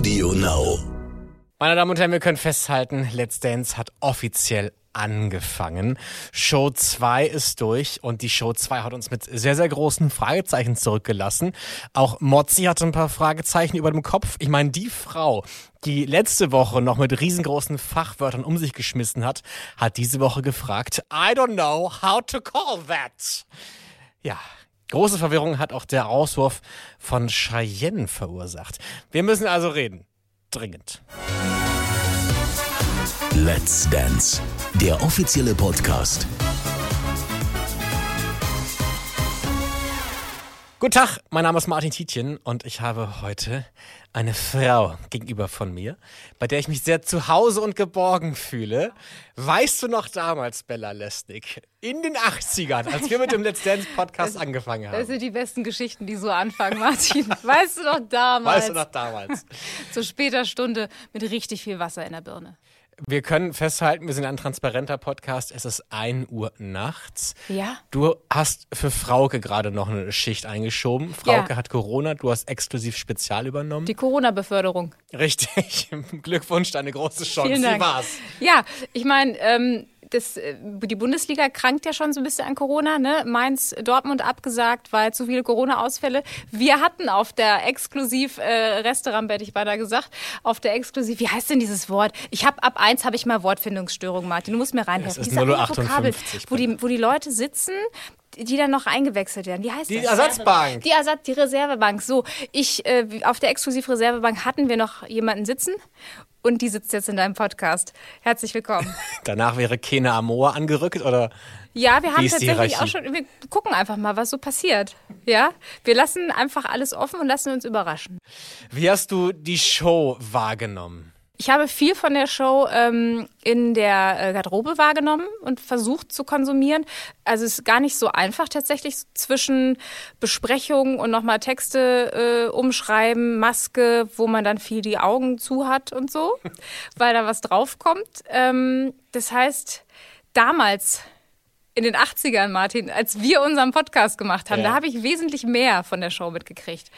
Audio Now. Meine Damen und Herren, wir können festhalten, Let's Dance hat offiziell angefangen. Show 2 ist durch und die Show 2 hat uns mit sehr, sehr großen Fragezeichen zurückgelassen. Auch Mozzi hatte ein paar Fragezeichen über dem Kopf. Ich meine, die Frau, die letzte Woche noch mit riesengroßen Fachwörtern um sich geschmissen hat, hat diese Woche gefragt, I don't know how to call that. Ja, große Verwirrung hat auch der Auswurf von Cheyenne verursacht. Wir müssen also reden. Dringend. Let's Dance, der offizielle Podcast. Guten Tag, mein Name ist Martin Tietjen und ich habe heute eine Frau gegenüber von mir, bei der ich mich sehr zu Hause und geborgen fühle. Weißt du noch damals, Bella Lesnick, in den 80ern, als wir mit dem Let's Dance Podcast das, angefangen haben? Das sind die besten Geschichten, die so anfangen, Martin. Weißt du noch damals? Weißt du noch damals? Zu später Stunde mit richtig viel Wasser in der Birne. Wir können festhalten, wir sind ein transparenter Podcast. Es ist 1 Uhr nachts. Ja. Du hast für Frauke gerade noch eine Schicht eingeschoben. Frauke Ja. hat Corona, du hast exklusiv Spezial übernommen. Die Corona-Beförderung. Richtig. Glückwunsch, deine große Chance. Vielen Dank. Wie war's? Ja, ich meine, ähm, das, äh, die Bundesliga krankt ja schon so ein bisschen an Corona. Ne? Mainz, Dortmund abgesagt, weil zu viele Corona-Ausfälle. Wir hatten auf der exklusiv äh, Restaurant, hätte ich beinahe gesagt, auf der exklusiv, wie heißt denn dieses Wort? Ich habe ab eins habe ich mal Wortfindungsstörung, Martin. Du musst mir reinhelfen. Es ist Diese eine 058 Vokabel, wo die, wo die Leute sitzen, die dann noch eingewechselt werden. Wie heißt Die das? Ersatzbank. Die Ersatz, die Reservebank. So, ich äh, auf der Exklusiv-Reservebank hatten wir noch jemanden sitzen und die sitzt jetzt in deinem Podcast. Herzlich willkommen. Danach wäre Kena Amor angerückt oder? Ja, wir haben tatsächlich auch schon. Wir gucken einfach mal, was so passiert. Ja, wir lassen einfach alles offen und lassen uns überraschen. Wie hast du die Show wahrgenommen? Ich habe viel von der Show ähm, in der äh, Garderobe wahrgenommen und versucht zu konsumieren. Also es ist gar nicht so einfach tatsächlich zwischen Besprechung und nochmal Texte äh, umschreiben, Maske, wo man dann viel die Augen zu hat und so, weil da was draufkommt. Ähm, das heißt, damals in den 80ern, Martin, als wir unseren Podcast gemacht haben, Ja. da habe ich wesentlich mehr von der Show mitgekriegt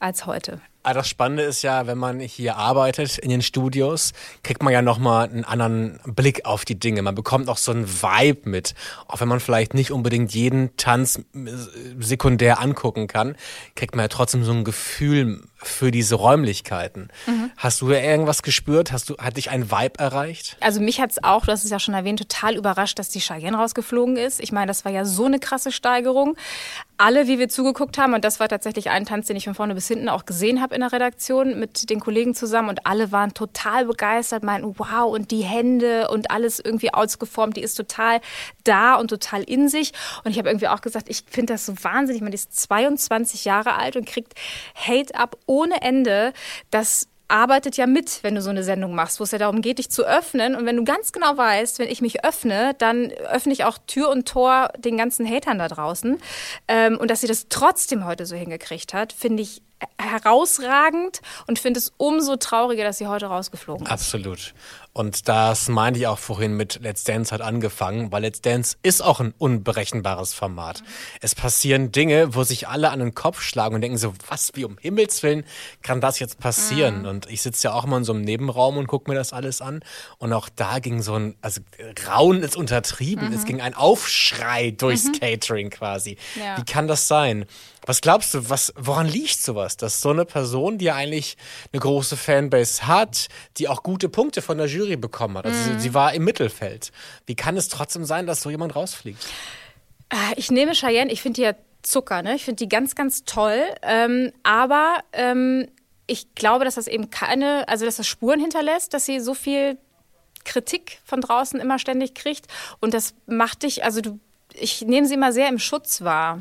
als heute. Ah, Das Spannende ist ja, wenn man hier arbeitet in den Studios, kriegt man ja nochmal einen anderen Blick auf die Dinge. Man bekommt auch so einen Vibe mit. Auch wenn man vielleicht nicht unbedingt jeden Tanz äh, sekundär angucken kann, kriegt man ja trotzdem so ein Gefühl für diese Räumlichkeiten. Hast du da irgendwas gespürt? Hast du, hat dich ein Vibe erreicht? Also mich hat's auch, du hast es ja schon erwähnt, total überrascht, dass die Cheyenne rausgeflogen ist. Ich meine, das war ja so eine krasse Steigerung. Alle, wie wir zugeguckt haben, und das war tatsächlich ein Tanz, den ich von vorne bis hinten auch gesehen habe in der Redaktion mit den Kollegen zusammen und alle waren total begeistert, meinten, wow, und die Hände und alles irgendwie ausgeformt, die ist total da und total in sich. Und ich habe irgendwie auch gesagt, ich finde das so wahnsinnig, man ist 22 Jahre alt und kriegt Hate ab ohne Ende. Das arbeitet ja mit, wenn du so eine Sendung machst, wo es ja darum geht, dich zu öffnen. Und wenn du ganz genau weißt, wenn ich mich öffne, dann öffne ich auch Tür und Tor den ganzen Hatern da draußen. Ähm, und dass sie das trotzdem heute so hingekriegt hat, finde ich herausragend und finde es umso trauriger, dass sie heute rausgeflogen ist. Absolut. Und das meinte ich auch vorhin mit Let's Dance hat angefangen, weil Let's Dance ist auch ein unberechenbares Format. Es passieren Dinge, wo sich alle an den Kopf schlagen und denken so, was, wie um Himmels Willen kann das jetzt passieren? Und ich sitze ja auch immer in so einem Nebenraum und gucke mir das alles an. Und auch da ging so ein, also Rauen ist untertrieben. Es ging ein Aufschrei durchs Catering quasi. Ja. Wie kann das sein? Was glaubst du, was, woran liegt sowas, dass so eine Person, die ja eigentlich eine große Fanbase hat, die auch gute Punkte von der Jury bekommen hat, also sie, sie war im Mittelfeld. Wie kann es trotzdem sein, dass so jemand rausfliegt? Äh, Ich nehme Cheyenne, ich finde die ja Zucker, ne? Ich finde die ganz, ganz toll. Ähm, aber ähm, ich glaube, dass das eben keine, also dass das Spuren hinterlässt, dass sie so viel Kritik von draußen immer ständig kriegt. Und das macht dich, also du, ich nehme sie immer sehr im Schutz wahr.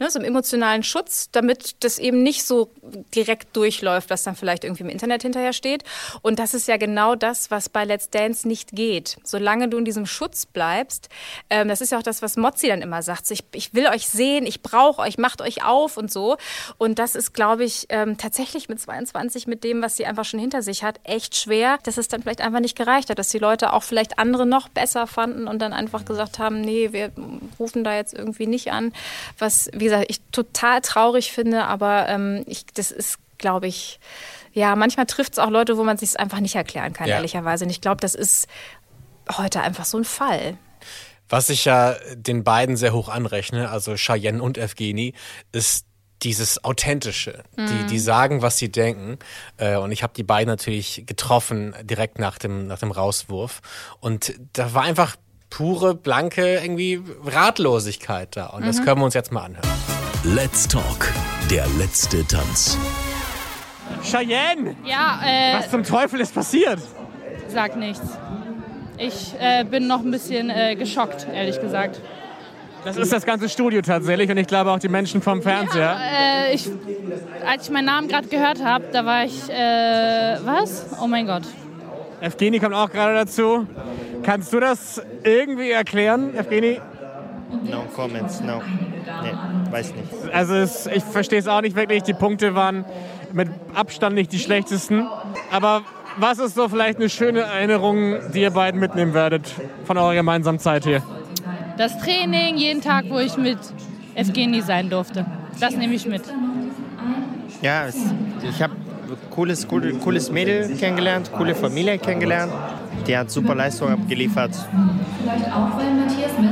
Ne, so im emotionalen Schutz, damit das eben nicht so direkt durchläuft, was dann vielleicht irgendwie im Internet hinterher steht. Und das ist ja genau das, was bei Let's Dance nicht geht. Solange du in diesem Schutz bleibst, ähm, das ist ja auch das, was Mozzi dann immer sagt. So, ich, ich will euch sehen, ich brauche euch, macht euch auf und so. Und das ist, glaube ich, ähm, tatsächlich mit 22, mit dem, was sie einfach schon hinter sich hat, echt schwer, dass es dann vielleicht einfach nicht gereicht hat, dass die Leute auch vielleicht andere noch besser fanden und dann einfach gesagt haben, nee, wir rufen da jetzt irgendwie nicht an. Was, wie gesagt, ich total traurig finde, aber ähm, ich, das ist, glaube ich, Ja, manchmal trifft es auch Leute, wo man sich einfach nicht erklären kann, Ja. ehrlicherweise. Und ich glaube, das ist heute einfach so ein Fall. Was ich ja den beiden sehr hoch anrechne, also Cheyenne und Evgeny, ist dieses Authentische. Die, die sagen, was sie denken. Äh, und ich habe die beiden natürlich getroffen direkt nach dem, nach dem Rauswurf. Und da war einfach pure, blanke irgendwie Ratlosigkeit da. Und das können wir uns jetzt mal anhören. Let's Talk, der letzte Tanz. Cheyenne, Ja, äh, was zum Teufel ist passiert? sag nichts. Ich äh, bin noch ein bisschen äh, geschockt, ehrlich gesagt. Das ist das ganze Studio tatsächlich und ich glaube auch die Menschen vom Fernseher. Äh, ich, als ich meinen Namen gerade gehört habe, da war ich, äh, was? Oh mein Gott. Evgeny kommt auch gerade dazu. Kannst du das irgendwie erklären, Evgeny? No comments, no. Nee, weiß nicht. Also es, ich verstehe es auch nicht wirklich. Die Punkte waren mit Abstand nicht die schlechtesten. Aber was ist so vielleicht eine schöne Erinnerung, die ihr beiden mitnehmen werdet von eurer gemeinsamen Zeit hier? Das Training, jeden Tag, wo ich mit Evgeny sein durfte. Das nehme ich mit. Ja, es, ich habe cooles, cooles, cooles Mädel kennengelernt, coole Familie kennengelernt. Die hat super Leistung abgeliefert.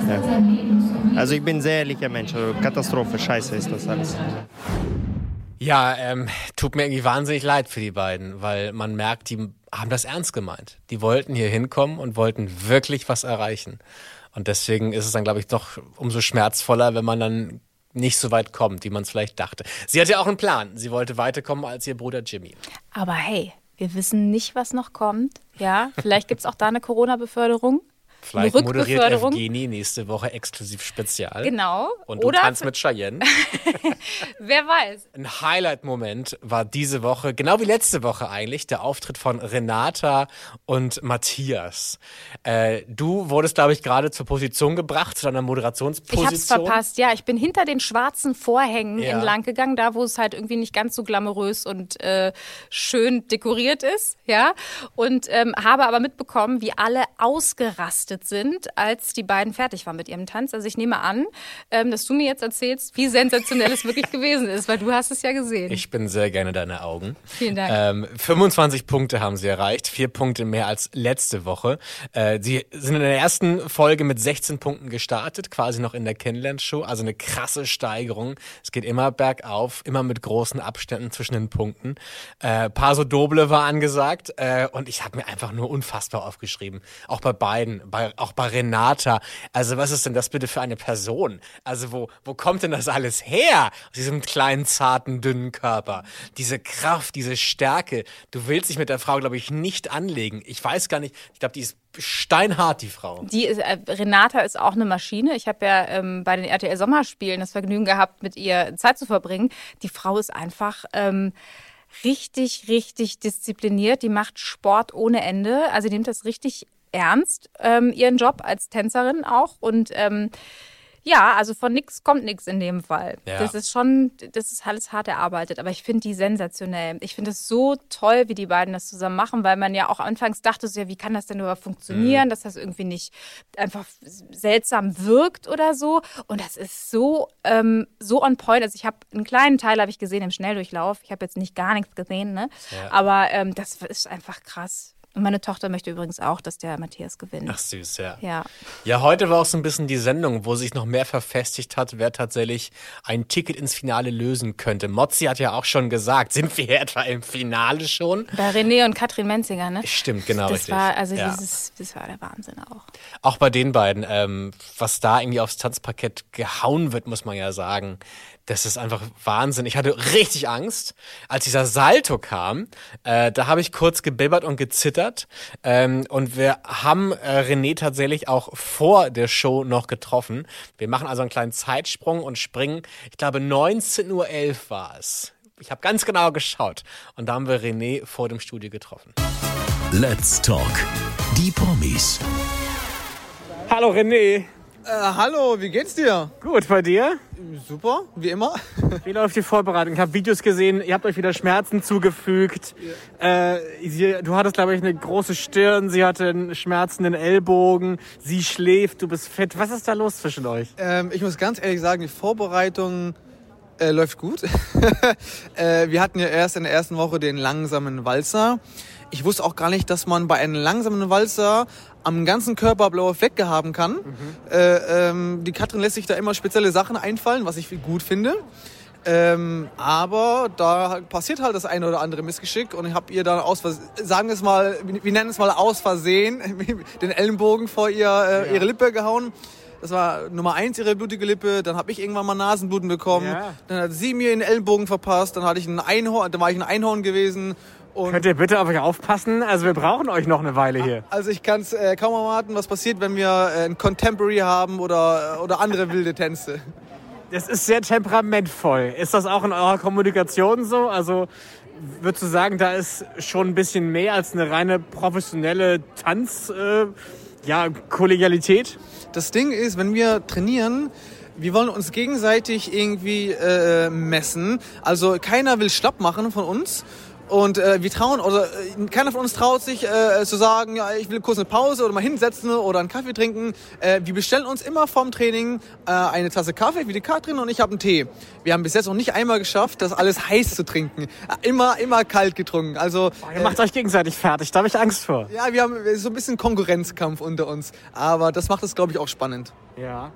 Ja. Also ich bin ein sehr ehrlicher Mensch. Also Katastrophe, scheiße ist das alles. Ja, ähm, tut mir irgendwie wahnsinnig leid für die beiden, weil man merkt, die haben das ernst gemeint. Die wollten hier hinkommen und wollten wirklich was erreichen. Und deswegen ist es dann, glaube ich, doch umso schmerzvoller, wenn man dann nicht so weit kommt, wie man es vielleicht dachte. Sie hatte ja auch einen Plan. Sie wollte weiterkommen als ihr Bruder Jimmy. Aber hey, wir wissen nicht, was noch kommt. Ja, vielleicht gibt es auch da eine Corona-Beförderung. Vielleicht moderiert. Evgeni nächste Woche exklusiv Spezial. Genau. Und du Oder tanzt mit Cheyenne. wer weiß. Ein Highlight-Moment war diese Woche, genau wie letzte Woche eigentlich, der Auftritt von Renata und Matthias. Äh, du wurdest, glaube ich, gerade zur Position gebracht, zu deiner Ich Moderationsposition. hab's verpasst, ja. Ich bin hinter den schwarzen Vorhängen Ja. entlang gegangen, da wo es halt irgendwie nicht ganz so glamourös und äh, schön dekoriert ist, ja. Und ähm, habe aber mitbekommen, wie alle ausgerastet sind, als die beiden fertig waren mit ihrem Tanz. Also ich nehme an, ähm, dass du mir jetzt erzählst, wie sensationell es wirklich gewesen ist, weil du hast es ja gesehen. Ich bin sehr gerne deine Augen. Vielen Dank. Ähm, 25 Punkte haben sie erreicht, vier Punkte mehr als letzte Woche. Äh, sie sind in der ersten Folge mit 16 Punkten gestartet, quasi noch in der Kennenlernshow. Also eine krasse Steigerung. Es geht immer bergauf, immer mit großen Abständen zwischen den Punkten. Äh, Paso Doble war angesagt äh, und ich habe mir einfach nur unfassbar aufgeschrieben. Auch bei beiden, bei, auch bei Renata. Also was ist denn das bitte für eine Person? Also wo, wo kommt denn das alles her? Aus diesem kleinen, zarten, dünnen Körper. Diese Kraft, diese Stärke. Du willst dich mit der Frau, glaube ich, nicht anlegen. Ich weiß gar nicht. Ich glaube, die ist steinhart, die Frau. Die ist, äh, Renata ist auch eine Maschine. Ich habe ja ähm, bei den RTL Sommerspielen das Vergnügen gehabt, mit ihr Zeit zu verbringen. Die Frau ist einfach ähm, richtig, richtig diszipliniert. Die macht Sport ohne Ende. Also die nimmt das richtig ernst, ähm, ihren Job als Tänzerin auch. Und ähm, ja, also von nix kommt nix in dem Fall. Ja. Das ist schon, das ist alles hart erarbeitet, aber ich finde die sensationell. Ich finde es so toll, wie die beiden das zusammen machen, weil man ja auch anfangs dachte, so, ja, wie kann das denn überhaupt funktionieren, dass das irgendwie nicht einfach seltsam wirkt oder so. Und das ist so, ähm, so on point. Also ich habe einen kleinen Teil habe ich gesehen im Schnelldurchlauf. Ich habe jetzt nicht gar nichts gesehen, ne? Aber ähm, das ist einfach krass. Und meine Tochter möchte übrigens auch, dass der Matthias gewinnt. Ach süß, ja. Ja. Ja, heute war auch so ein bisschen die Sendung, wo sich noch mehr verfestigt hat, wer tatsächlich ein Ticket ins Finale lösen könnte. Mozzi hat ja auch schon gesagt, sind wir etwa im Finale schon? Bei René und Katrin Menziger, ne? Stimmt, genau Das richtig. war, also Ja. dieses, das war der Wahnsinn auch. Auch bei den beiden, ähm, was da irgendwie aufs Tanzparkett gehauen wird, muss man ja sagen, das ist einfach Wahnsinn. Ich hatte richtig Angst, als dieser Salto kam. Äh, da habe ich kurz gebibbert und gezittert. Ähm, und wir haben äh, René tatsächlich auch vor der Show noch getroffen. Wir machen also einen kleinen Zeitsprung und springen. Ich glaube, 19.11 Uhr war es. Ich habe ganz genau geschaut. Und da haben wir René vor dem Studio getroffen. Let's Talk. Die Promis. Hallo René. Äh, hallo, wie geht's dir? Gut, bei dir? Super, wie immer. Wie läuft die Vorbereitung? Ich habe Videos gesehen, ihr habt euch wieder Schmerzen zugefügt. Äh, sie, du hattest, glaube ich, eine große Stirn, sie hatte einen schmerzenden Ellbogen, sie schläft, du bist fett. Was ist da los zwischen euch? Ähm, ich muss ganz ehrlich sagen, die Vorbereitung Äh, läuft gut. äh, wir hatten ja erst in der ersten Woche den langsamen Walzer. Ich wusste auch gar nicht, dass man bei einem langsamen Walzer am ganzen Körper blaue Flecke haben kann. Äh, ähm, die Katrin lässt sich da immer spezielle Sachen einfallen, was ich gut finde. Ähm, aber da passiert halt das eine oder andere Missgeschick und ich habe ihr dann aus Versehen, sagen wir es mal, wir nennen es mal aus Versehen, den Ellenbogen vor ihr, äh, ihre Lippe gehauen. Das war Nummer eins ihre blutige Lippe. Dann habe ich irgendwann mal Nasenbluten bekommen. Ja. Dann hat sie mir den Ellenbogen verpasst. Dann hatte ich ein Einhorn, dann war ich ein Einhorn gewesen. Und Könnt ihr bitte auf euch aufpassen? Also wir brauchen euch noch eine Weile hier. also ich kann es äh, kaum erwarten, was passiert, wenn wir äh, ein Contemporary haben oder, oder andere wilde Tänze. Das ist sehr temperamentvoll. Ist das auch in eurer Kommunikation so? Also würdest du sagen, da ist schon ein bisschen mehr als eine reine professionelle Tanz, äh, ja, Kollegialität? Das Ding ist, wenn wir trainieren, wir wollen uns gegenseitig irgendwie äh, messen. Also keiner will schlapp machen von uns. Und äh, wir trauen, oder äh, keiner von uns traut sich äh, zu sagen, ja, ich will kurz eine Pause oder mal hinsetzen oder einen Kaffee trinken. Äh, wir bestellen uns immer vorm Training äh, eine Tasse Kaffee, wie die Katrin und ich habe einen Tee. Wir haben bis jetzt noch nicht einmal geschafft, das alles heiß zu trinken. Äh, immer, immer kalt getrunken. Also Ihr macht euch gegenseitig fertig, da habe ich Angst vor. ja, wir haben so ein bisschen Konkurrenzkampf unter uns. Aber das macht es, glaube ich, auch spannend. Ja.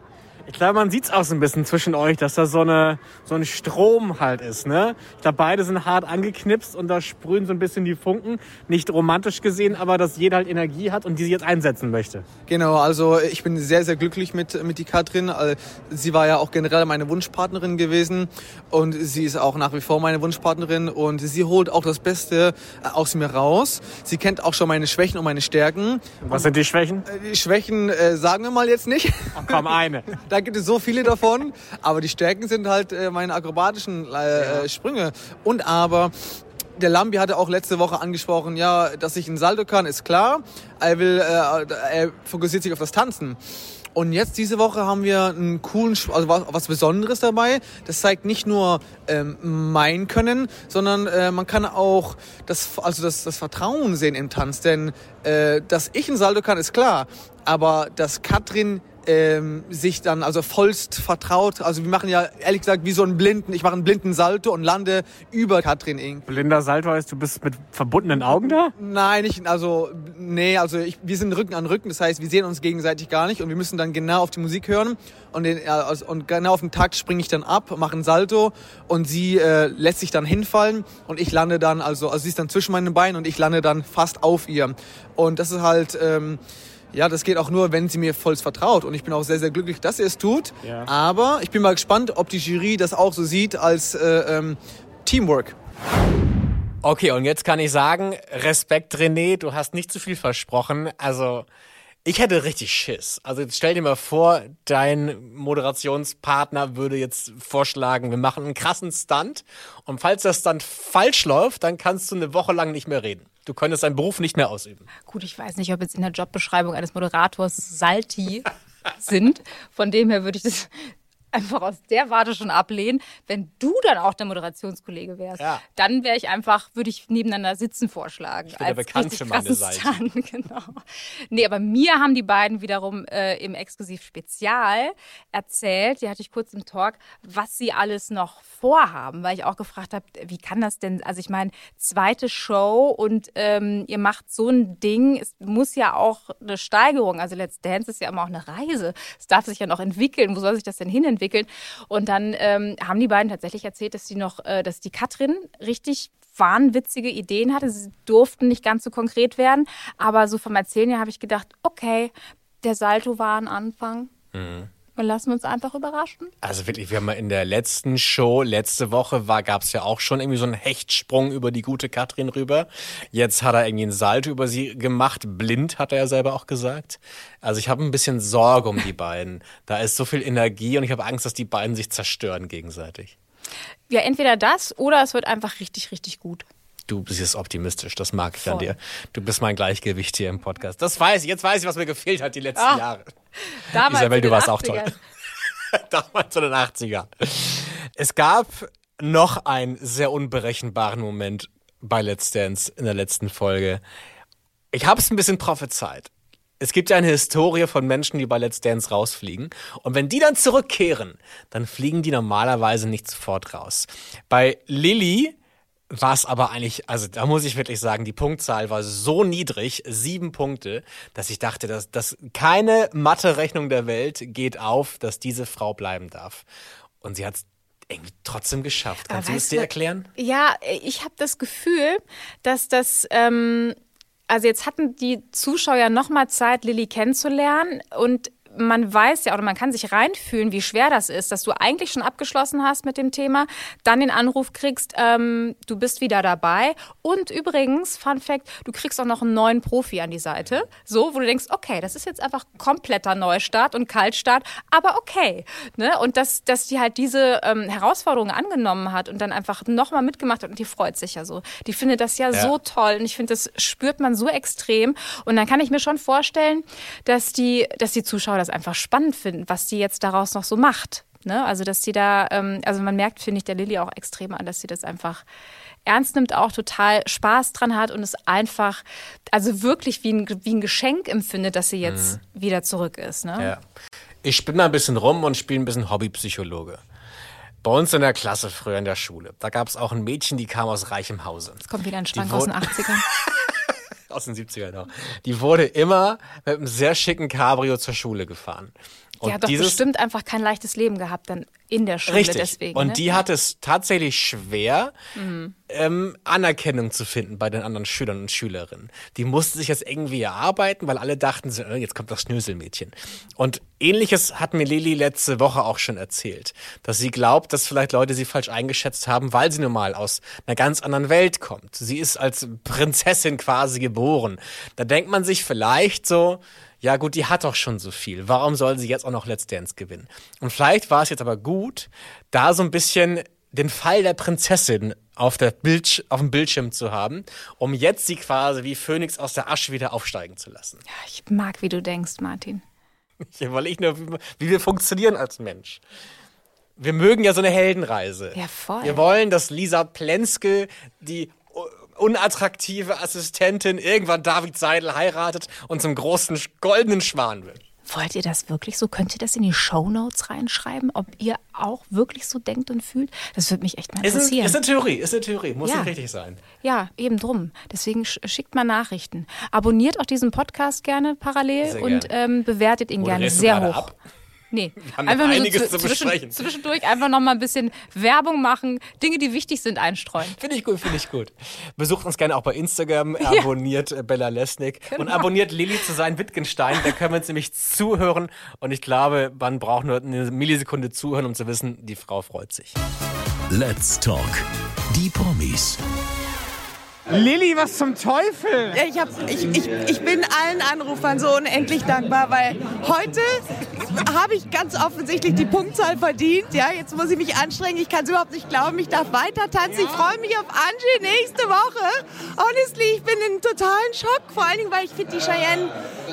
Ich glaube, man sieht's auch so ein bisschen zwischen euch, dass da so, eine, so ein Strom halt ist. Ne? Ich glaube, beide sind hart angeknipst und da sprühen so ein bisschen die Funken. Nicht romantisch gesehen, aber dass jeder halt Energie hat und die sie jetzt einsetzen möchte. Genau, also ich bin sehr, sehr glücklich mit, mit die Katrin. Äh, Sie war ja auch generell meine Wunschpartnerin gewesen und sie ist auch nach wie vor meine Wunschpartnerin und sie holt auch das Beste äh, aus mir raus. Sie kennt auch schon meine Schwächen und meine Stärken. Was sind die Schwächen? Äh, Die Schwächen äh, sagen wir mal jetzt nicht. Ach, komm, eine. Da gibt es so viele davon, aber die Stärken sind halt äh, meine akrobatischen äh, äh, Sprünge. Und aber der Lambi hatte auch letzte Woche angesprochen, ja, dass ich ein Salto kann, ist klar. Er will, äh, er fokussiert sich auf das Tanzen. Und jetzt diese Woche haben wir einen coolen, also was, was Besonderes dabei. Das zeigt nicht nur ähm, mein Können, sondern äh, man kann auch das, also das, das Vertrauen sehen im Tanz. Denn äh, dass ich ein Salto kann, ist klar. Aber dass Katrin ähm, sich dann also vollst vertraut. Also wir machen ja ehrlich gesagt wie so einen blinden, ich mache einen blinden Salto und lande über Katrin Ing. Blinder Salto heißt, du bist mit verbundenen Augen da? Nein, nicht, also nee, also ich, wir sind Rücken an Rücken, das heißt, wir sehen uns gegenseitig gar nicht und wir müssen dann genau auf die Musik hören und, den, also, und genau auf den Takt springe ich dann ab, mache einen Salto und sie äh, lässt sich dann hinfallen und ich lande dann, also, also sie ist dann zwischen meinen Beinen und ich lande dann fast auf ihr. Und das ist halt, ähm, ja, das geht auch nur, wenn sie mir voll vertraut. Und ich bin auch sehr, sehr glücklich, dass sie es tut. Ja. Aber ich bin mal gespannt, ob die Jury das auch so sieht als äh, ähm, Teamwork. Okay, und jetzt kann ich sagen, Respekt René, du hast nicht zu viel versprochen. Also, ich hätte richtig Schiss. Also stell dir mal vor, dein Moderationspartner würde jetzt vorschlagen, wir machen einen krassen Stunt und falls der Stunt falsch läuft, dann kannst du eine Woche lang nicht mehr reden. Du könntest deinen Beruf nicht mehr ausüben. Gut, ich weiß nicht, ob jetzt in der Jobbeschreibung eines Moderators Salti sind. Von dem her würde ich das einfach aus der Warte schon ablehnen. Wenn du dann auch der Moderationskollege wärst, Ja. dann wäre ich einfach, würde ich nebeneinander sitzen vorschlagen. bin ja bekannt richtig für meine Seite. Genau. Nee, aber mir haben die beiden wiederum äh, im Exklusiv-Spezial erzählt, die hatte ich kurz im Talk, was sie alles noch vorhaben, weil ich auch gefragt habe, wie kann das denn, also ich meine, zweite Show und ähm, ihr macht so ein Ding, es muss ja auch eine Steigerung, also Let's Dance ist ja immer auch eine Reise, es darf sich ja noch entwickeln, wo soll sich das denn hin entwickeln? Und dann ähm, haben die beiden tatsächlich erzählt, dass sie noch, äh, dass die Katrin richtig wahnwitzige Ideen hatte. Sie durften nicht ganz so konkret werden, aber so vom Erzählen her habe ich gedacht, okay, der Salto war ein Anfang. Wir lassen uns einfach überraschen. Also wirklich, wir haben mal in der letzten Show, letzte Woche war, gab es ja auch schon irgendwie so einen Hechtsprung über die gute Katrin rüber. Jetzt hat er irgendwie einen Salto über sie gemacht. Blind, hat er ja selber auch gesagt. Also ich habe ein bisschen Sorge um die beiden. Da ist so viel Energie und ich habe Angst, dass die beiden sich zerstören gegenseitig. Ja, entweder das oder es wird einfach richtig, richtig gut. Du bist jetzt optimistisch, das mag ich an Voll. dir. Du bist mein Gleichgewicht hier im Podcast. Das weiß ich, jetzt weiß ich, was mir gefehlt hat die letzten Ah. Jahre. Damals Isabel, du warst auch 80ern. toll. Damals in den 80ern. Es gab noch einen sehr unberechenbaren Moment bei Let's Dance in der letzten Folge. Ich habe es ein bisschen prophezeit. Es gibt ja eine Historie von Menschen, die bei Let's Dance rausfliegen. Und wenn die dann zurückkehren, dann fliegen die normalerweise nicht sofort raus. Bei Lilly war es aber eigentlich, also da muss ich wirklich sagen, die Punktzahl war so niedrig, sieben Punkte, dass ich dachte, dass, dass keine Mathe-Rechnung der Welt geht auf, dass diese Frau bleiben darf. Und sie hat es irgendwie trotzdem geschafft. Kannst Aber du es dir erklären? Ja, ich habe das Gefühl, dass das, ähm, also jetzt hatten die Zuschauer noch mal Zeit, Lilly kennenzulernen und man weiß ja oder man kann sich reinfühlen, wie schwer das ist, dass du eigentlich schon abgeschlossen hast mit dem Thema, dann den Anruf kriegst, ähm, du bist wieder dabei. Und übrigens, Fun Fact, du kriegst auch noch einen neuen Profi an die Seite. So, wo du denkst, okay, das ist jetzt einfach kompletter Neustart und Kaltstart, aber okay. Ne? Und dass, dass die halt diese ähm, Herausforderung angenommen hat und dann einfach nochmal mitgemacht hat und die freut sich ja so. Die findet das ja, Ja. so toll und ich finde, das spürt man so extrem. Und dann kann ich mir schon vorstellen, dass die, dass die Zuschauer das einfach spannend finden, was die jetzt daraus noch so macht. Ne? Also, dass die da, ähm, also man merkt, finde ich, der Lilly auch extrem an, dass sie das einfach ernst nimmt, auch total Spaß dran hat und es einfach, also wirklich wie ein, wie ein Geschenk empfindet, dass sie jetzt wieder zurück ist. Ne? Ja. Ich spinne mal ein bisschen rum und spiele ein bisschen Hobbypsychologe. Bei uns in der Klasse früher in der Schule, da gab es auch ein Mädchen, die kam aus reichem Hause. Jetzt kommt wieder ein Schwank Die aus den wurden- 80ern. Aus den 70ern auch. Die wurde immer mit einem sehr schicken Cabrio zur Schule gefahren. Und Die hat doch dieses, bestimmt einfach kein leichtes Leben gehabt dann in der Schule Richtig. deswegen. und ne? die hat es tatsächlich schwer, ähm, Anerkennung zu finden bei den anderen Schülern und Schülerinnen. Die musste sich jetzt irgendwie erarbeiten, weil alle dachten, so, äh, jetzt kommt das Schnöselmädchen. Und ähnliches hat mir Lili letzte Woche auch schon erzählt, dass sie glaubt, dass vielleicht Leute sie falsch eingeschätzt haben, weil sie nun mal aus einer ganz anderen Welt kommt. Sie ist als Prinzessin quasi geboren. Da denkt man sich vielleicht so, ja gut, die hat doch schon so viel. Warum soll sie jetzt auch noch Let's Dance gewinnen? Und vielleicht war es jetzt aber gut, da so ein bisschen den Fall der Prinzessin auf, der Bild, auf dem Bildschirm zu haben, um jetzt sie quasi wie Phönix aus der Asche wieder aufsteigen zu lassen. Ich mag, wie du denkst, Martin. Ja, weil ich nur, wie- wir funktionieren als Mensch. Wir mögen ja so eine Heldenreise. Ja, voll. Wir wollen, dass Lisa Plenske, die unattraktive Assistentin, irgendwann David Seidel heiratet und zum großen goldenen Schwan wird. Wollt ihr das wirklich so? Könnt ihr das in die Shownotes reinschreiben, ob ihr auch wirklich so denkt und fühlt? Das würde mich echt mal Ist, ein, interessieren. ist eine Theorie, ist eine Theorie, muss Ja. nicht richtig sein. ja, eben drum. Deswegen sch schickt mal Nachrichten. Abonniert auch diesen Podcast gerne parallel Sehr und gerne. ähm, bewertet ihn gerne Moderierst du sehr hoch. ab? Nee, einfach nur einiges so zu zwischen, besprechen. zwischendurch einfach noch mal ein bisschen Werbung machen, Dinge, die wichtig sind, einstreuen. Finde ich gut, finde ich gut. Besucht uns gerne auch bei Instagram, abonniert äh, Bella Lesnick und Genau. abonniert Lilly zu sein Wittgenstein. Da können wir uns nämlich zuhören und ich glaube, man braucht nur eine Millisekunde zuhören, um zu wissen, die Frau freut sich. Let's Talk. Die Promis. Lilly, was zum Teufel? Ja, Ich, hab, ich, ich, ich bin allen Anrufern so unendlich dankbar, weil heute habe ich ganz offensichtlich die Punktzahl verdient. Ja, jetzt muss ich mich anstrengen. Ich kann es überhaupt nicht glauben. Ich darf weiter tanzen. Ich freue mich auf Angie nächste Woche. Honestly, ich bin in totalen Schock. Vor allen Dingen, weil ich finde, die Cheyenne,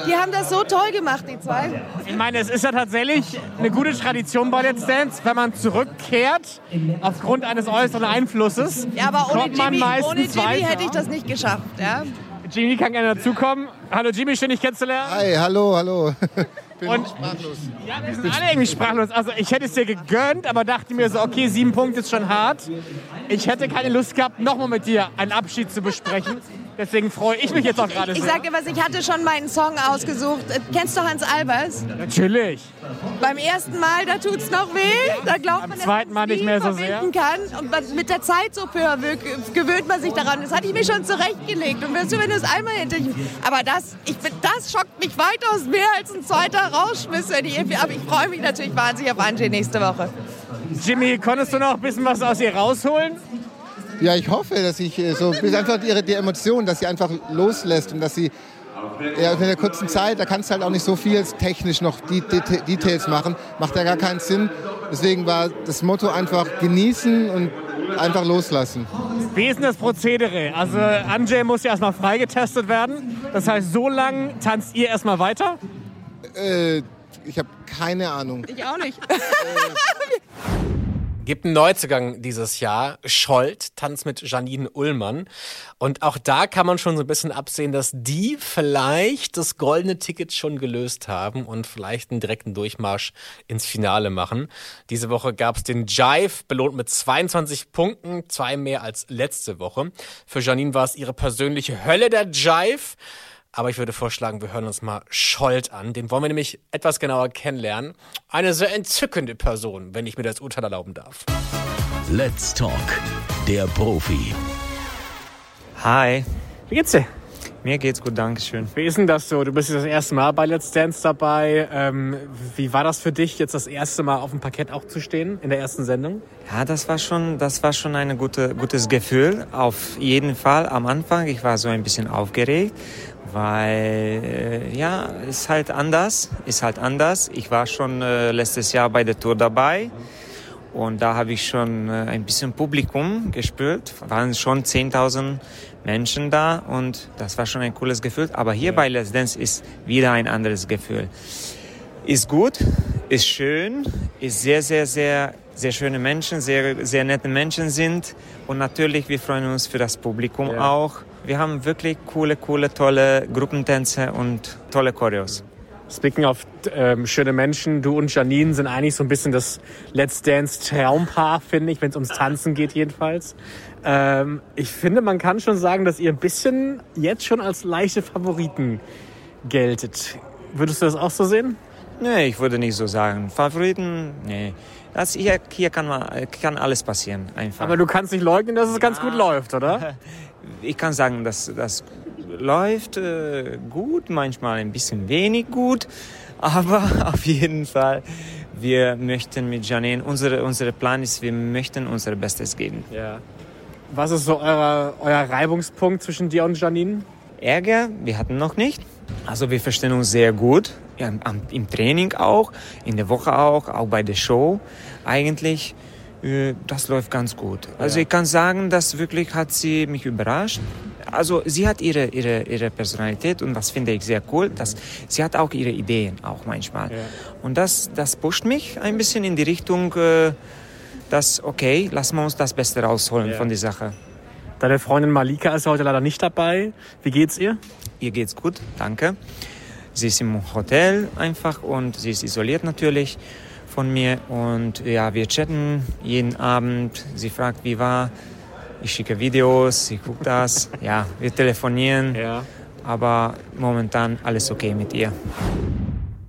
die haben das so toll gemacht, die zwei. Ich meine, es ist ja tatsächlich eine gute Tradition bei Let's Dance, wenn man zurückkehrt aufgrund eines äußeren Einflusses. Ja, aber ohne kommt man Jimmy, meistens ohne Jimmy weiter. hätte ich das nicht geschafft. Ja? Jimmy kann gerne dazukommen. Hallo Jimmy, schön dich kennenzulernen. Hi, hallo, hallo. Bin Und- sprachlos. Ja, wir sind alle irgendwie sprachlos. Also ich hätte es dir gegönnt, aber dachte mir so, okay, sieben Punkte ist schon hart. Ich hätte keine Lust gehabt, nochmal mit dir einen Abschied zu besprechen. Deswegen freue ich mich jetzt auch gerade Ich sehr. sag dir was, ich hatte schon meinen Song ausgesucht. Kennst du Hans Albers? Natürlich. Beim ersten Mal, da tut's noch weh. Da glaubt man, dass zweiten man Mal nicht mehr so verbinden kann. Und man, mit der Zeit so peu gewöhnt man sich daran. Das hatte ich mir schon zurechtgelegt. Und wirst du, wenn du es einmal hinter Aber das, ich das schockt mich weitaus mehr als ein zweiter ich, aber ich freue mich natürlich wahnsinnig auf Angie nächste Woche. Jimmy, konntest du noch ein bisschen was aus ihr rausholen? Ja, ich hoffe, dass ich äh, so, bis einfach ihre die Emotion, dass sie einfach loslässt und dass sie ja, in der kurzen Zeit, da kannst du halt auch nicht so viel technisch noch die, die, Details machen, macht ja gar keinen Sinn. Deswegen war das Motto einfach genießen und einfach loslassen. Wie ist denn das Prozedere? Also Anjay muss ja erstmal freigetestet werden. Das heißt, so lange tanzt ihr erstmal weiter? Äh, ich habe keine Ahnung. Ich auch nicht. Gibt einen Neuzugang dieses Jahr. Scholt, Tanz mit Janine Ullmann. Und auch da kann man schon so ein bisschen absehen, dass die vielleicht das goldene Ticket schon gelöst haben und vielleicht einen direkten Durchmarsch ins Finale machen. Diese Woche gab es den Jive, belohnt mit 22 Punkten, zwei mehr als letzte Woche. Für Janine war es ihre persönliche Hölle der Jive. Aber ich würde vorschlagen, wir hören uns mal Scholt an. Den wollen wir nämlich etwas genauer kennenlernen. Eine sehr entzückende Person, wenn ich mir das Urteil erlauben darf. Let's Talk, der Profi. Hi, Wie geht's dir? mir geht's gut, Dankeschön. Wie ist denn das so? Du bist jetzt das erste Mal bei Let's Dance dabei. Ähm, wie war das für dich, jetzt das erste Mal auf dem Parkett auch zu stehen in der ersten Sendung? Ja, das war schon, das war schon ein gute, gutes Gefühl. Auf jeden Fall am Anfang. Ich war so ein bisschen aufgeregt, weil äh, ja, ist halt anders, ist halt anders. Ich war schon äh, letztes Jahr bei der Tour dabei. Und da habe ich schon äh, ein bisschen Publikum gespürt. Waren schon 10.000 Menschen da und das war schon ein cooles Gefühl. Aber hier bei Let's Dance ist wieder ein anderes Gefühl. Ist gut, ist schön, ist sehr, sehr, sehr, sehr schöne Menschen, sehr, sehr nette Menschen sind. Und natürlich, wir freuen uns für das Publikum Ja. auch. Wir haben wirklich coole, coole, tolle Gruppentänze und tolle Choreos. Speaking of ähm, schöne Menschen, du und Janine sind eigentlich so ein bisschen das Let's Dance Traumpaar, finde ich, wenn es ums Tanzen geht jedenfalls. Ähm, ich finde, man kann schon sagen, dass ihr ein bisschen jetzt schon als leichte Favoriten geltet. Würdest du das auch so sehen? Nee, ich würde nicht so sagen. Favoriten, nee. Das hier, hier kann, man, kann alles passieren, einfach. Aber du kannst nicht leugnen, dass es ganz gut läuft, oder? ich kann sagen, dass das läuft äh, gut, manchmal ein bisschen wenig gut, aber auf jeden Fall, wir möchten mit Janine, unsere, unser Plan ist, wir möchten unser Bestes geben. Ja. Was ist so euer, euer Reibungspunkt zwischen dir und Janine? Ärger, wir hatten noch nicht. Also wir verstehen uns sehr gut, ja, im Training auch, in der Woche auch, auch bei der Show. Eigentlich, das läuft ganz gut. Also ich kann sagen, dass wirklich hat sie mich überrascht. Also sie hat ihre, ihre, ihre Personalität und das finde ich sehr cool. Dass sie hat auch ihre Ideen auch manchmal. Und das, das pusht mich ein bisschen in die Richtung, äh, dass okay, lassen wir uns das Beste rausholen Ja. von der Sache. Deine Freundin Malika ist heute leider nicht dabei. Wie geht's ihr? Ihr geht's gut, danke. Sie ist im Hotel einfach und sie ist isoliert natürlich von mir. Und ja, wir chatten jeden Abend. Sie fragt, wie war. Ich schicke Videos, sie guckt das. Ja, wir telefonieren. Ja. Aber momentan alles okay mit ihr.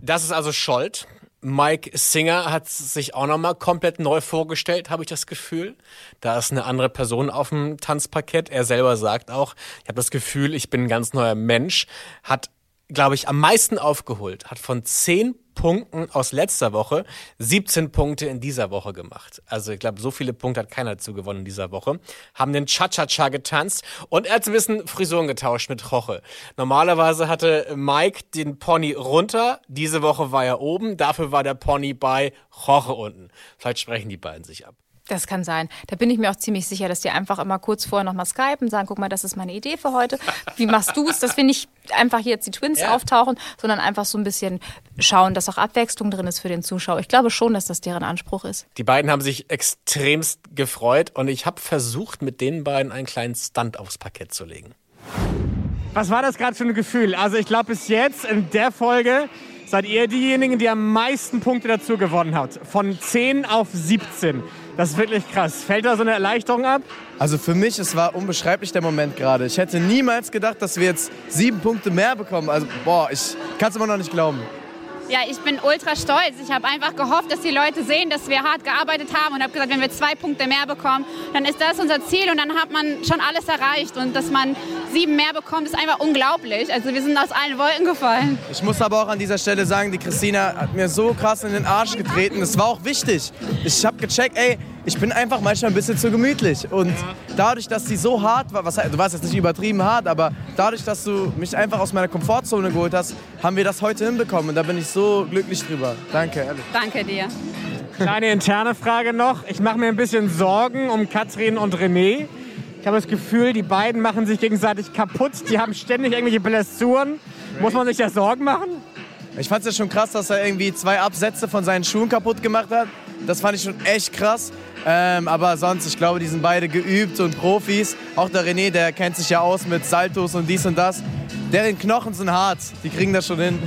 Das ist also Scholt. Mike Singer hat sich auch nochmal komplett neu vorgestellt, habe ich das Gefühl. Da ist eine andere Person auf dem Tanzparkett. Er selber sagt auch, ich habe das Gefühl, ich bin ein ganz neuer Mensch. Hat, glaube ich, am meisten aufgeholt. Hat von zehn Punkten aus letzter Woche 17 Punkte in dieser Woche gemacht. Also ich glaube, so viele Punkte hat keiner dazu gewonnen in dieser Woche. Haben den Cha-Cha-Cha getanzt und er hat ein bisschen Frisuren getauscht mit Roche. Normalerweise hatte Mike den Pony runter, diese Woche war er oben, dafür war der Pony bei Roche unten. Vielleicht sprechen die beiden sich ab. Das kann sein. Da bin ich mir auch ziemlich sicher, dass die einfach immer kurz vorher nochmal skypen, sagen, guck mal, das ist meine Idee für heute. Wie machst du es? Dass wir nicht einfach hier jetzt die Twins Ja. auftauchen, sondern einfach so ein bisschen schauen, dass auch Abwechslung drin ist für den Zuschauer. Ich glaube schon, dass das deren Anspruch ist. Die beiden haben sich extremst gefreut und ich habe versucht, mit den beiden einen kleinen Stunt aufs Parkett zu legen. Was war das gerade für ein Gefühl? Also ich glaube, bis jetzt in der Folge seid ihr diejenigen, die am meisten Punkte dazu gewonnen habt. Von 10 auf 17. Das ist wirklich krass. Fällt da so eine Erleichterung ab? Also für mich, es war unbeschreiblich der Moment gerade. Ich hätte niemals gedacht, dass wir jetzt sieben Punkte mehr bekommen. Also boah, ich kann es immer noch nicht glauben. Ja, ich bin ultra stolz. Ich habe einfach gehofft, dass die Leute sehen, dass wir hart gearbeitet haben und habe gesagt, wenn wir zwei Punkte mehr bekommen, dann ist das unser Ziel und dann hat man schon alles erreicht. Und dass man sieben mehr bekommt, ist einfach unglaublich. Also wir sind aus allen Wolken gefallen. Ich muss aber auch an dieser Stelle sagen, die Christina hat mir so krass in den Arsch getreten. Das war auch wichtig. Ich habe gecheckt, ey, ich bin einfach manchmal ein bisschen zu gemütlich. Und dadurch, dass sie so hart war, was, du warst jetzt nicht übertrieben hart, aber dadurch, dass du mich einfach aus meiner Komfortzone geholt hast, haben wir das heute hinbekommen. Und da bin ich so glücklich drüber. Danke, ehrlich. Danke dir. Kleine interne Frage noch. Ich mache mir ein bisschen Sorgen um Katrin und René. Ich habe das Gefühl, die beiden machen sich gegenseitig kaputt. Die haben ständig irgendwelche Blessuren. Muss man sich da Sorgen machen? Ich fand es ja schon krass, dass er irgendwie zwei Absätze von seinen Schuhen kaputt gemacht hat. das fand ich schon echt krass. Ähm, aber sonst, ich glaube, die sind beide geübt und Profis. Auch der René, der kennt sich ja aus mit Saltos und dies und das. Deren Knochen sind hart, die kriegen das schon hin.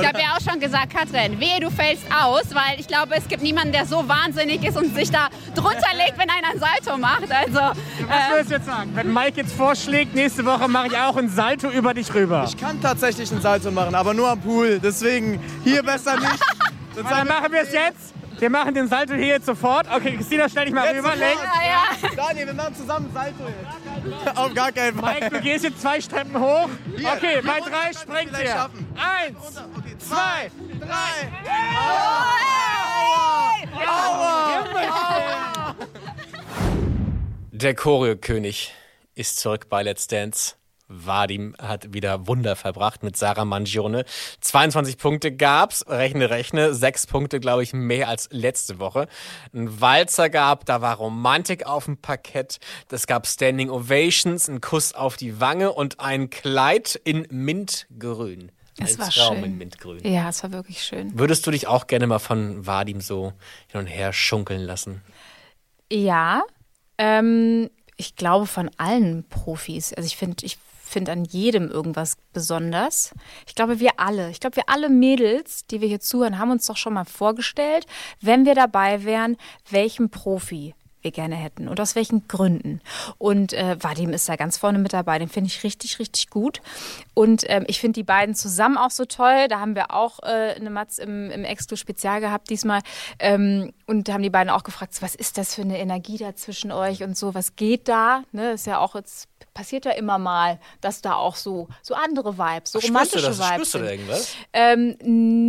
Ich habe ja auch schon gesagt, Katrin, wehe, du fällst aus, weil ich glaube, es gibt niemanden, der so wahnsinnig ist und sich da drunter legt, wenn einer ein Salto macht. Also, Was würdest du jetzt sagen? Wenn Mike jetzt vorschlägt, nächste Woche mache ich auch ein Salto über dich rüber. Ich kann tatsächlich einen Salto machen, aber nur am Pool. Deswegen hier besser nicht. Sonst Dann machen wir es jetzt. Wir machen den Salto hier jetzt sofort. Okay, Christina, stell dich mal Jetzt rüber. Lenk. ja, ja. Daniel, wir machen zusammen Salto jetzt. Auf gar keinen Fall. Mike, du gehst jetzt zwei Treppen hoch. Hier. Okay, bei drei springt ihr. schaffen. Eins, Okay, zwei, drei. Der Choreokönig ist zurück bei Let's Dance. Vadim hat wieder Wunder verbracht mit Sarah Mangione. 22 Punkte gab's, rechne, rechne. Sechs Punkte, glaube ich, mehr als letzte Woche. Ein Walzer gab, da war Romantik auf dem Parkett. Es gab Standing Ovations, ein Kuss auf die Wange und ein Kleid in Mintgrün. Es war Traum schön. in Mintgrün. Ja, es war wirklich schön. Würdest du dich auch gerne mal von Vadim so hin und her schunkeln lassen? Ja, ähm, ich glaube von allen Profis. Also ich finde, ich finde an jedem irgendwas besonders. Ich glaube, wir alle, ich glaube, wir alle Mädels, die wir hier zuhören, haben uns doch schon mal vorgestellt, wenn wir dabei wären, welchen Profi wir gerne hätten und aus welchen Gründen. Und äh, Vadim ist da ganz vorne mit dabei. Den finde ich richtig, richtig gut. Und ähm, ich finde die beiden zusammen auch so toll. Da haben wir auch äh, eine Matz im, im Exklu-Spezial gehabt diesmal. Ähm, und haben die beiden auch gefragt, so, was ist das für eine Energie da zwischen euch und so, was geht da? Ne, ist ja auch jetzt passiert ja immer mal, dass da auch so so andere Vibes, so du romantische das? Vibes Spürst du da irgendwas? Ähm,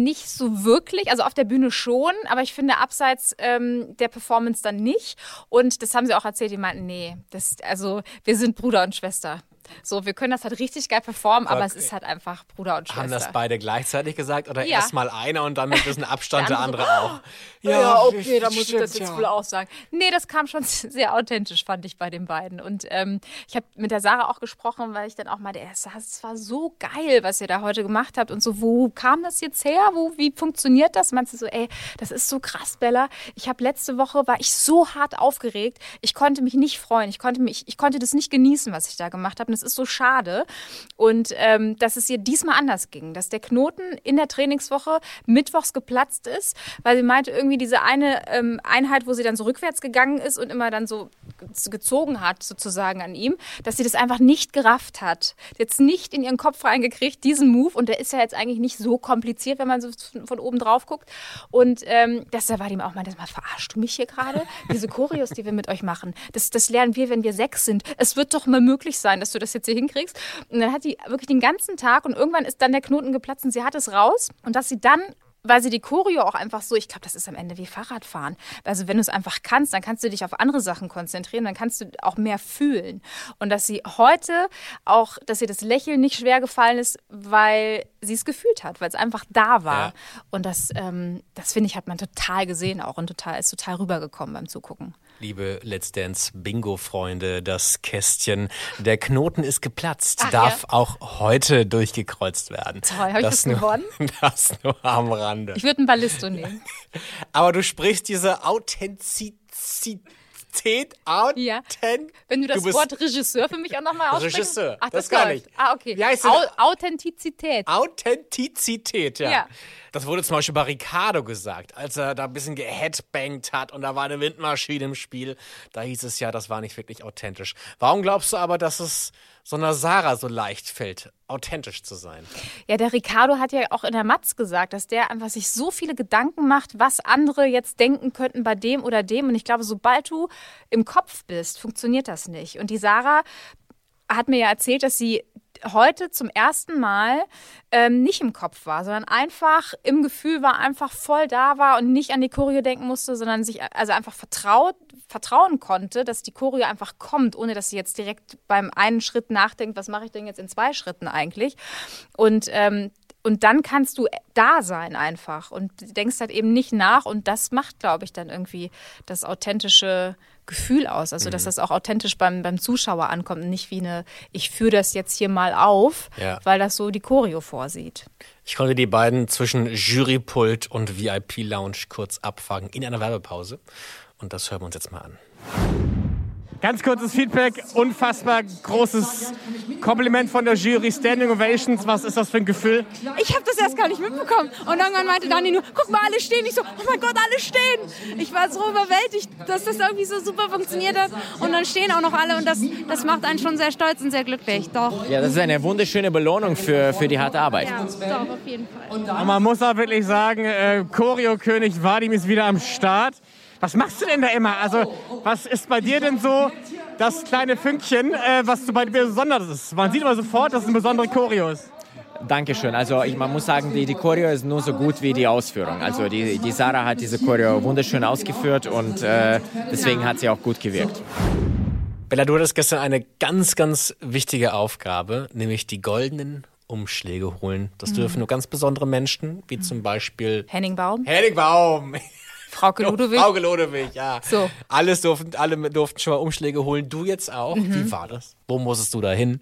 nicht so wirklich, also auf der Bühne schon, aber ich finde abseits ähm, der Performance dann nicht. Und das haben sie auch erzählt, die meinten, nee, das, also wir sind Bruder und Schwester. So, wir können das halt richtig geil performen, aber es Okay. ist halt einfach Bruder und Schwester. Haben das beide gleichzeitig gesagt oder Ja. erst mal einer und dann mit ein bisschen Abstand der Der andere andere, auch? Ja, okay, da muss ich das jetzt ja. wohl auch sagen. Nee, das kam schon sehr authentisch, fand ich bei den beiden. Und ähm, ich habe mit der Sarah auch gesprochen, weil ich dann auch meinte, es war- es war so geil, was ihr da heute gemacht habt. Und so, wo kam das jetzt her? Wo, wie funktioniert das? Meinst du so, ey, das ist so krass, Bella. Ich habe letzte Woche, war ich so hart aufgeregt. Ich konnte mich nicht freuen. Ich konnte, mich, ich konnte das nicht genießen, was ich da gemacht habe. Es ist so schade. Und ähm, dass es ihr diesmal anders ging. Dass der Knoten in der Trainingswoche mittwochs geplatzt ist, weil sie meinte, irgendwie diese eine ähm, Einheit, wo sie dann so rückwärts gegangen ist und immer dann so ge- gezogen hat, sozusagen an ihm, dass sie das einfach nicht gerafft hat. Jetzt nicht in ihren Kopf reingekriegt, diesen Move. Und der ist ja jetzt eigentlich nicht so kompliziert, wenn man so von oben drauf guckt. Und ähm, das da war ihm auch mal, das mal verarscht du mich hier gerade? Diese Choreos, die wir mit euch machen, das, das lernen wir, wenn wir sechs sind. Es wird doch mal möglich sein, dass du das jetzt hier hinkriegst. Und dann hat sie wirklich den ganzen Tag und irgendwann ist dann der Knoten geplatzt und sie hat es raus. Und dass sie dann weil sie die Choreo auch einfach so, ich glaube, das ist am Ende wie Fahrradfahren. Also wenn du es einfach kannst, dann kannst du dich auf andere Sachen konzentrieren, dann kannst du auch mehr fühlen. Und dass sie heute auch, dass ihr das Lächeln nicht schwer gefallen ist, weil sie es gefühlt hat, weil es einfach da war. Ja. Und das, ähm, das finde ich, hat man total gesehen auch und total, ist total rübergekommen beim Zugucken. Liebe Let's Dance Bingo-Freunde, das Kästchen, der Knoten ist geplatzt, Ach, darf auch heute durchgekreuzt werden. Toll, habe ich das nur, gewonnen? Das nur am Rande. Ich würde ein Ballisto nehmen. Aber du sprichst diese Authentizität, Ja. Authent Wenn du das bist Wort Regisseur für mich auch nochmal aussprichst. Regisseur, Ach, das das, kann läuft. ich. Ah, okay. Wie heißt Au Authentizität. Authentizität, ja. Ja. Das wurde zum Beispiel bei Ricardo gesagt, als er da ein bisschen geheadbangt hat und da war eine Windmaschine im Spiel. Da hieß es ja, das war nicht wirklich authentisch. Warum glaubst du aber, dass es so einer Sarah so leicht fällt, authentisch zu sein? Ja, der Ricardo hat ja auch in der Matz gesagt, dass der einfach sich so viele Gedanken macht, was andere jetzt denken könnten bei dem oder dem. Und ich glaube, sobald du im Kopf bist, funktioniert das nicht. Und die Sarah hat mir ja erzählt, dass sie heute zum ersten Mal ähm, nicht im Kopf war, sondern einfach im Gefühl war, einfach voll da war und nicht an die Choreo denken musste, sondern sich also einfach vertraut, vertrauen konnte, dass die Choreo einfach kommt, ohne dass sie jetzt direkt beim einen Schritt nachdenkt, was mache ich denn jetzt in zwei Schritten eigentlich. Und ähm, und dann kannst du da sein einfach und denkst halt eben nicht nach und das macht, glaube ich, dann irgendwie das authentische Gefühl aus. Also, dass Mhm. das auch authentisch beim, beim Zuschauer ankommt und nicht wie eine, ich führe das jetzt hier mal auf, Ja. weil das so die Choreo vorsieht. Ich konnte die beiden zwischen Jurypult und VIP-Lounge kurz abfangen in einer Werbepause. Und das hören wir uns jetzt mal an. Ganz kurzes Feedback, unfassbar großes Kompliment von der Jury, Standing Ovations. Was ist das für ein Gefühl? Ich habe das erst gar nicht mitbekommen. Und irgendwann meinte Dani nur, guck mal, alle stehen. Ich so, oh mein Gott, alle stehen. Ich war so überwältigt, dass das irgendwie so super funktioniert hat. Und dann stehen auch noch alle und das, das macht einen schon sehr stolz und sehr glücklich. Doch. Ja, das ist eine wunderschöne Belohnung für, für die harte Arbeit. Ja, doch, auf jeden Fall. Und man muss auch wirklich sagen, äh, Choreo-König Vadim ist wieder am Start. Was machst du denn da immer? Also, was ist bei dir denn so das kleine Fünkchen, äh, was du bei dir besonders ist? Man sieht immer sofort, dass es eine besondere Choreo ist. Dankeschön. Also ich, man muss sagen, die, die Choreo ist nur so gut wie die Ausführung. Also die, die Sarah hat diese Choreo wunderschön ausgeführt und äh, deswegen hat sie auch gut gewirkt. Bella, du hattest gestern eine ganz, ganz wichtige Aufgabe, nämlich die goldenen Umschläge holen. Das Mhm. dürfen nur ganz besondere Menschen, wie zum Beispiel Henning Baum, Henning Baum. Frauke Ludewig. Frau Ludewig, ja. So. Alles durften, alle durften schon mal Umschläge holen. Du jetzt auch. Mhm. Wie war das? Wo musstest du da hin?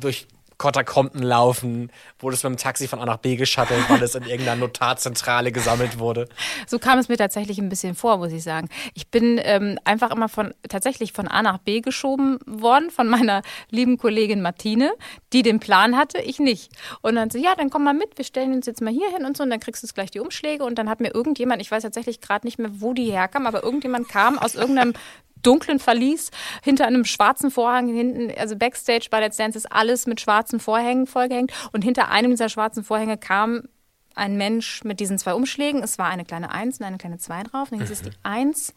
Durch Kotterkompten laufen? Wurdest mit dem Taxi von A nach B geschattelt, weil es in irgendeiner Notarzentrale gesammelt wurde? So kam es mir tatsächlich ein bisschen vor, muss ich sagen. Ich bin ähm, einfach immer von tatsächlich von A nach B geschoben worden von meiner lieben Kollegin Martine, die den Plan hatte, ich nicht. Und dann so, ja, dann komm mal mit, wir stellen uns jetzt mal hier hin und so, und dann kriegst du gleich die Umschläge. Und dann hat mir irgendjemand, ich weiß tatsächlich gerade nicht mehr, wo die herkam, aber irgendjemand kam aus irgendeinem dunklen Verlies hinter einem schwarzen Vorhang hinten, also Backstage bei Let's Dance ist alles mit schwarzen Vorhängen vollgehängt und hinter einem dieser schwarzen Vorhänge kam ein Mensch mit diesen zwei Umschlägen. Es war eine kleine Eins und eine kleine Zwei drauf. Dann hieß es die Eins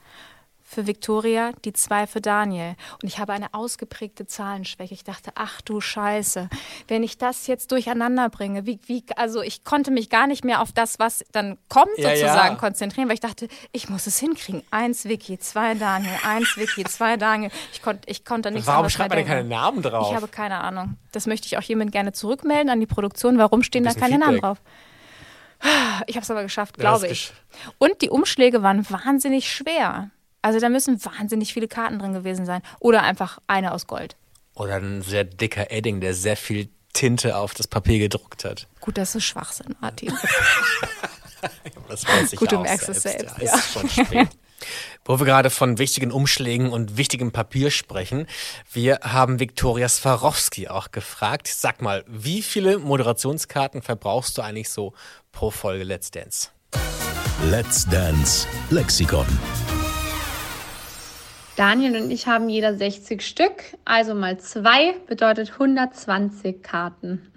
für Victoria, die zwei für Daniel. Und ich habe eine ausgeprägte Zahlenschwäche. Ich dachte, ach du Scheiße, wenn ich das jetzt durcheinander bringe, wie, wie, also ich konnte mich gar nicht mehr auf das, was dann kommt, Ja, sozusagen ja. konzentrieren, weil ich dachte, ich muss es hinkriegen. Eins Vicky, zwei Daniel, eins Vicky, zwei Daniel. Ich konnte, ich konnte nichts Warum schreibt man denn keine. Namen drauf? Ich habe keine Ahnung. Das möchte ich auch hiermit gerne zurückmelden an die Produktion. Warum stehen da keine Namen Feedback. drauf? Ich habe es aber geschafft, Ja, glaube gesch- ich. Und die Umschläge waren wahnsinnig schwer. Also da müssen wahnsinnig viele Karten drin gewesen sein. Oder einfach eine aus Gold. Oder ein sehr dicker Edding, der sehr viel Tinte auf das Papier gedruckt hat. Gut, das ist Schwachsinn, Martin. Das weiß ich Gut, du auch merkst es selbst, Ja, ja. ist schon spät. Wo wir gerade von wichtigen Umschlägen und wichtigem Papier sprechen, wir haben Viktoria Swarovski auch gefragt. Sag mal, wie viele Moderationskarten verbrauchst du eigentlich so pro Folge Let's Dance? Let's Dance Lexikon. Daniel und ich haben jeder 60 Stück, also mal zwei bedeutet 120 Karten.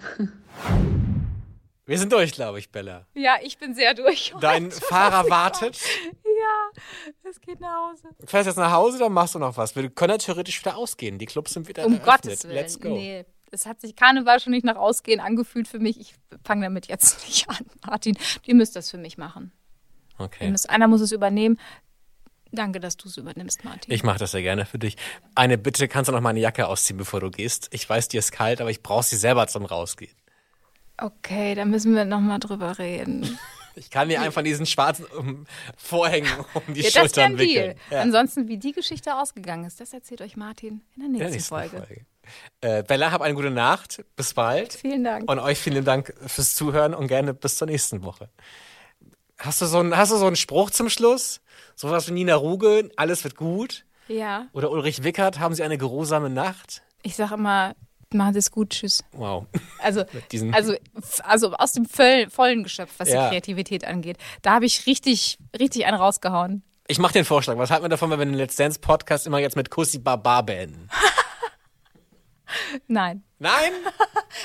Wir sind durch, glaube ich, Bella. Ja, ich bin sehr durch. Dein heute. Fahrer wartet. Ja, es geht nach Hause. Du fährst jetzt nach Hause, dann machst du noch was. Wir können ja theoretisch wieder ausgehen. Die Clubs sind wieder Um eröffnet. Gottes Willen. Let's go. Nee, es hat sich Karneval schon nicht nach Ausgehen angefühlt für mich. Ich fange damit jetzt nicht an, Martin. Ihr müsst das für mich machen. Okay. müsst, einer muss es übernehmen. Danke, dass du es übernimmst, Martin. Ich mache das sehr gerne für dich. Eine Bitte, kannst du noch meine Jacke ausziehen, bevor du gehst? Ich weiß, dir ist kalt, aber ich brauche sie selber zum Rausgehen. Okay, da müssen wir noch mal drüber reden. Ich kann dir einfach diesen schwarzen um, Vorhängen um die ja, das Schultern ein Deal. wickeln. Ja. Ansonsten, wie die Geschichte ausgegangen ist, das erzählt euch Martin in der In nächsten, der nächsten Folge. Folge. Äh, Bella, hab eine gute Nacht. Bis bald. Vielen Dank. Und euch vielen Dank fürs Zuhören und gerne bis zur nächsten Woche. Hast du so einen, hast du so einen Spruch zum Schluss? Sowas wie Nina Ruge, alles wird gut? Ja, Oder Ulrich Wickert, haben Sie eine geruhsame Nacht? ich sage immer, machen Sie es gut, tschüss. Wow. Also, also, also aus dem voll, vollen Geschöpf, was Ja. die Kreativität angeht. Da habe ich richtig, richtig einen rausgehauen. Ich mache den Vorschlag. Was halten wir davon, wenn wir den Let's Dance Podcast immer jetzt mit Kussi Baba beenden? Nein. Nein?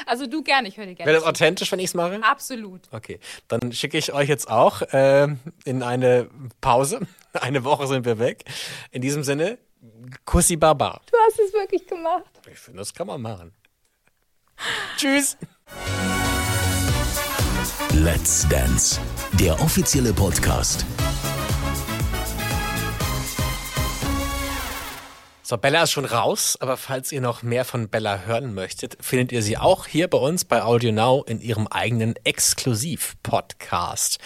Also du gerne, ich höre dir gerne. Wäre das authentisch, wenn ich es mache? Absolut. Okay, dann schicke ich euch jetzt auch äh, in eine Pause. Eine Woche sind wir weg. In diesem Sinne, Kussi Baba. Du hast es wirklich gemacht. Ich finde, das kann man machen. Tschüss. Let's Dance, der offizielle Podcast. So, Bella ist schon raus, aber falls ihr noch mehr von Bella hören möchtet, findet ihr sie auch hier bei uns bei Audio Now in ihrem eigenen Exklusiv-Podcast.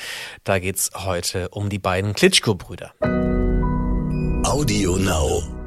Da geht's heute um die beiden Klitschko-Brüder. Audio Now.